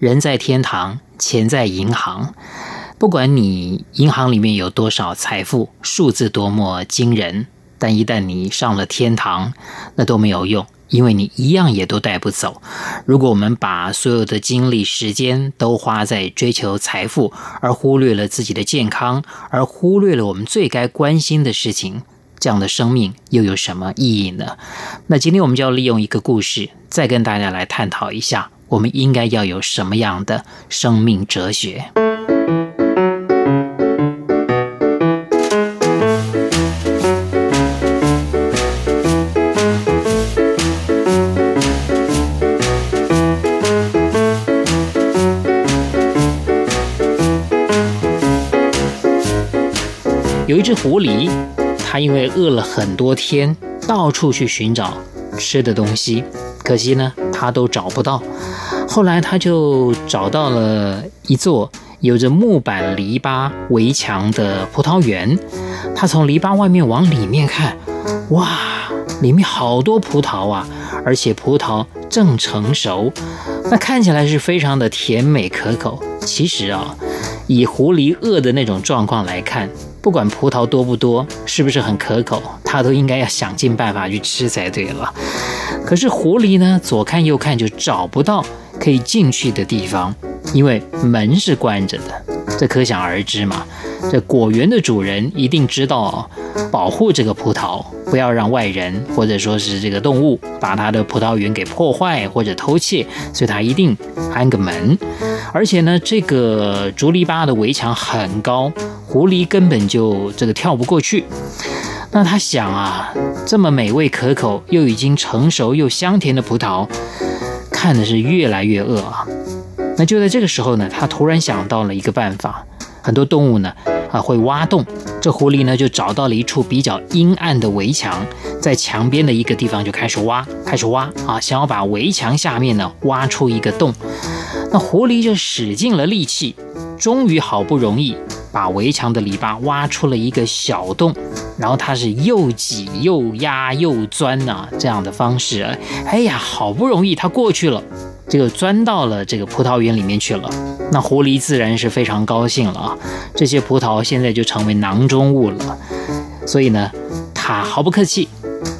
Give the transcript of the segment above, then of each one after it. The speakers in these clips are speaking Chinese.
人在天堂，钱在银行。”不管你银行里面有多少财富，数字多么惊人，但一旦你上了天堂，那都没有用，因为你一样也都带不走。如果我们把所有的精力、时间都花在追求财富，而忽略了自己的健康，而忽略了我们最该关心的事情。这样的生命又有什么意义呢？那今天我们就要利用一个故事，再跟大家来探讨一下，我们应该要有什么样的生命哲学。有一只狐狸。它因为饿了很多天，到处去寻找吃的东西，可惜呢，他都找不到。后来他就找到了一座有着木板篱笆围墙的葡萄园。他从篱笆外面往里面看，哇，里面好多葡萄啊，而且葡萄正成熟，那看起来是非常的甜美可口。其实啊，以狐狸饿的那种状况来看。不管葡萄多不多，是不是很可口，他都应该要想尽办法去吃才对了。可是狐狸呢，左看右看就找不到可以进去的地方，因为门是关着的。这可想而知嘛。这果园的主人一定知道保护这个葡萄，不要让外人或者说是这个动物把他的葡萄园给破坏或者偷窃，所以他一定安个门。而且呢，这个竹篱笆的围墙很高。狐狸根本就这个跳不过去，那他想啊，这么美味可口又已经成熟又香甜的葡萄，看的是越来越饿啊。那就在这个时候呢，他突然想到了一个办法。很多动物呢啊会挖洞，这狐狸呢就找到了一处比较阴暗的围墙，在墙边的一个地方就开始挖，开始挖啊，想要把围墙下面呢挖出一个洞。那狐狸就使尽了力气，终于好不容易。把围墙的篱笆挖出了一个小洞，然后它是又挤又压又钻呐、这样的方式，哎呀，好不容易它过去了，这个钻到了这个葡萄园里面去了。那狐狸自然是非常高兴了啊，这些葡萄现在就成为囊中物了。所以呢，它毫不客气，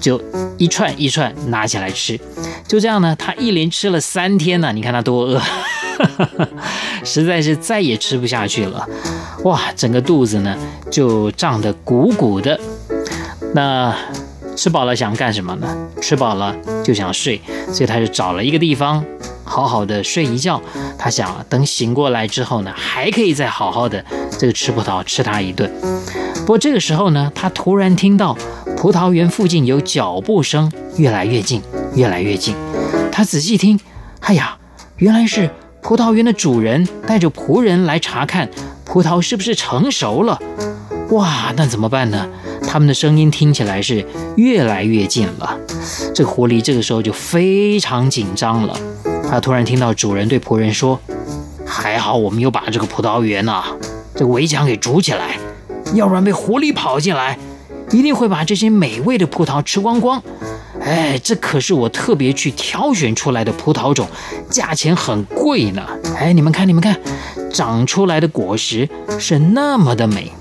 就一串一串拿起来吃。就这样呢，它一连吃了三天呢，你看它多饿。哈 实在是再也吃不下去了，哇，整个肚子呢就胀得鼓鼓的。那吃饱了想干什么呢？吃饱了就想睡，所以他就找了一个地方好好的睡一觉。他想等醒过来之后呢，还可以再好好的这个吃葡萄，吃它一顿。不过这个时候呢，他突然听到葡萄园附近有脚步声，越来越近，越来越近。他仔细听，哎呀，原来是。葡萄园的主人带着仆人来查看葡萄是不是成熟了。哇，那怎么办呢？他们的声音听起来是越来越近了。这狐狸这个时候就非常紧张了。他突然听到主人对仆人说：“还好我们又把这个葡萄园呐，这个围墙给筑起来，要不然被狐狸跑进来，一定会把这些美味的葡萄吃光光。”哎，这可是我特别去挑选出来的葡萄种，价钱很贵呢。哎，你们看，你们看，长出来的果实是那么的美。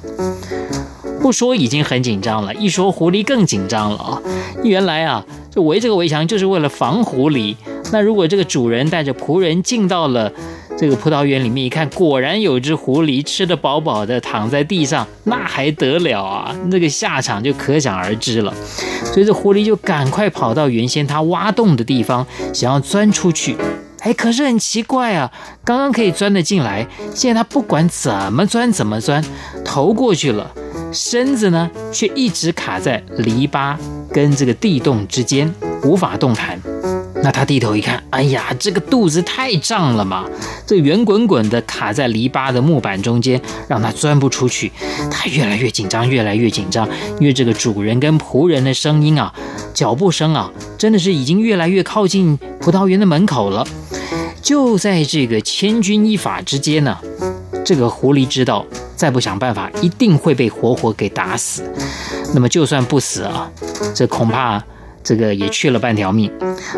不说已经很紧张了，一说狐狸更紧张了啊！原来啊，这围这个围墙就是为了防狐狸。那如果这个主人带着仆人进到了。这个葡萄园里面一看，果然有只狐狸吃得饱饱的躺在地上，那还得了啊？那个下场就可想而知了。所以这狐狸就赶快跑到原先它挖洞的地方，想要钻出去。哎，可是很奇怪啊，刚刚可以钻得进来，现在它不管怎么钻怎么钻，头过去了，身子呢却一直卡在篱笆跟这个地洞之间，无法动弹。那他低头一看，哎呀，这个肚子太胀了嘛！这圆滚滚的卡在篱笆的木板中间，让他钻不出去。他越来越紧张，越来越紧张，因为这个主人跟仆人的声音啊，脚步声啊，真的是已经越来越靠近葡萄园的门口了。就在这个千钧一发之间呢，这个狐狸知道，再不想办法，一定会被活活给打死。那么就算不死啊，这恐怕。这个也去了半条命，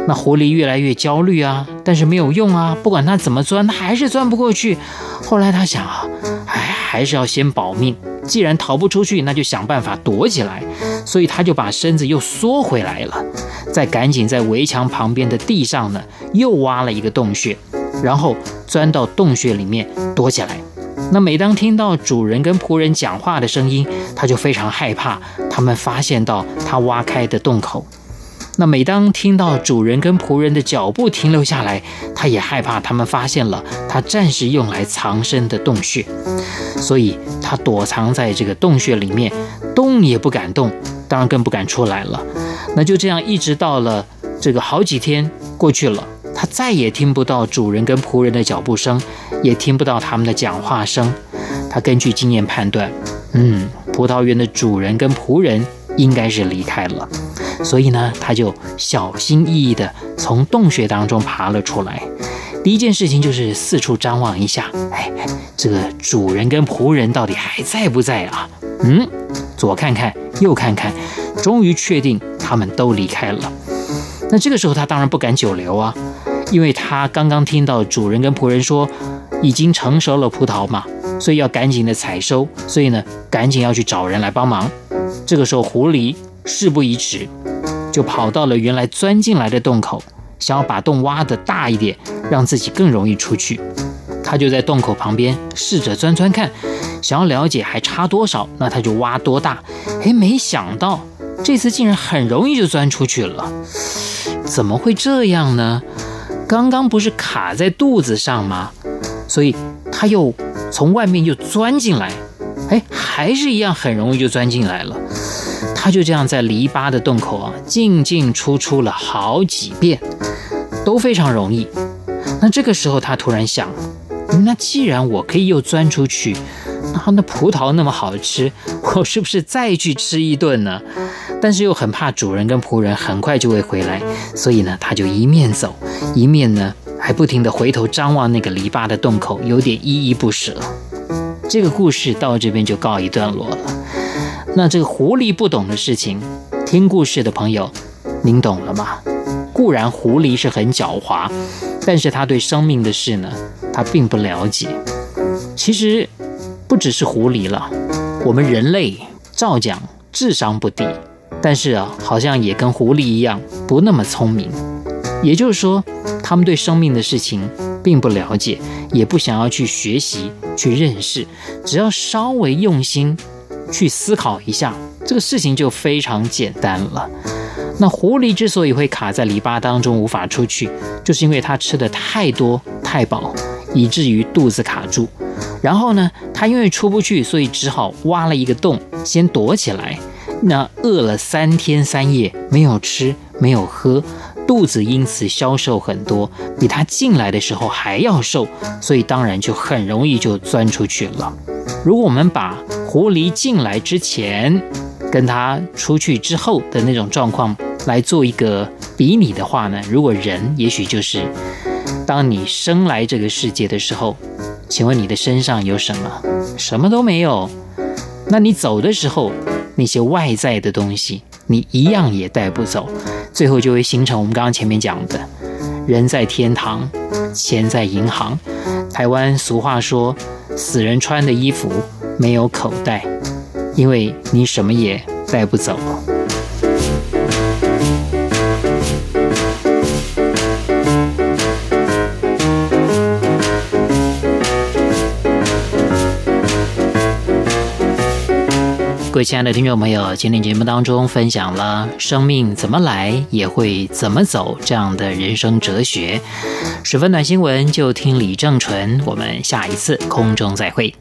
那狐狸越来越焦虑啊，但是没有用啊，不管它怎么钻，它还是钻不过去。后来他想啊，哎，还是要先保命，既然逃不出去，那就想办法躲起来。所以他就把身子又缩回来了，再赶紧在围墙旁边的地上呢，又挖了一个洞穴，然后钻到洞穴里面躲起来。那每当听到主人跟仆人讲话的声音，他就非常害怕，他们发现到他挖开的洞口。那每当听到主人跟仆人的脚步停留下来，他也害怕他们发现了他暂时用来藏身的洞穴，所以他躲藏在这个洞穴里面，动也不敢动，当然更不敢出来了。那就这样一直到了这个好几天过去了，他再也听不到主人跟仆人的脚步声，也听不到他们的讲话声。他根据经验判断，嗯，葡萄园的主人跟仆人应该是离开了。所以呢，他就小心翼翼地从洞穴当中爬了出来。第一件事情就是四处张望一下，哎，这个主人跟仆人到底还在不在啊？嗯，左看看，右看看，终于确定他们都离开了。那这个时候他当然不敢久留啊，因为他刚刚听到主人跟仆人说已经成熟了葡萄嘛，所以要赶紧的采收，所以呢，赶紧要去找人来帮忙。这个时候狐狸事不宜迟。就跑到了原来钻进来的洞口，想要把洞挖得大一点，让自己更容易出去。他就在洞口旁边试着钻钻看，想要了解还差多少，那他就挖多大。哎，没想到这次竟然很容易就钻出去了。怎么会这样呢？刚刚不是卡在肚子上吗？所以他又从外面又钻进来，哎，还是一样很容易就钻进来了。他就这样在篱笆的洞口啊，进进出出了好几遍，都非常容易。那这个时候他突然想，那既然我可以又钻出去，那那葡萄那么好吃，我是不是再去吃一顿呢？但是又很怕主人跟仆人很快就会回来，所以呢，他就一面走，一面呢还不停地回头张望那个篱笆的洞口，有点依依不舍。这个故事到这边就告一段落了。那这个狐狸不懂的事情，听故事的朋友，您懂了吗？固然狐狸是很狡猾，但是他对生命的事呢，他并不了解。其实不只是狐狸了，我们人类照讲智商不低，但是啊，好像也跟狐狸一样不那么聪明。也就是说，他们对生命的事情并不了解，也不想要去学习、去认识，只要稍微用心。去思考一下，这个事情就非常简单了。那狐狸之所以会卡在篱笆当中无法出去，就是因为它吃的太多太饱，以至于肚子卡住。然后呢，它因为出不去，所以只好挖了一个洞先躲起来。那饿了三天三夜，没有吃没有喝，肚子因此消瘦很多，比它进来的时候还要瘦，所以当然就很容易就钻出去了。如果我们把狐狸进来之前，跟他出去之后的那种状况来做一个比拟的话呢，如果人也许就是，当你生来这个世界的时候，请问你的身上有什么？什么都没有。那你走的时候，那些外在的东西，你一样也带不走，最后就会形成我们刚刚前面讲的，人在天堂，钱在银行。台湾俗话说，死人穿的衣服。没有口袋，因为你什么也带不走。各位亲爱的听众朋友，今天节目当中分享了生命怎么来也会怎么走这样的人生哲学。十分暖新闻，就听李正淳。我们下一次空中再会。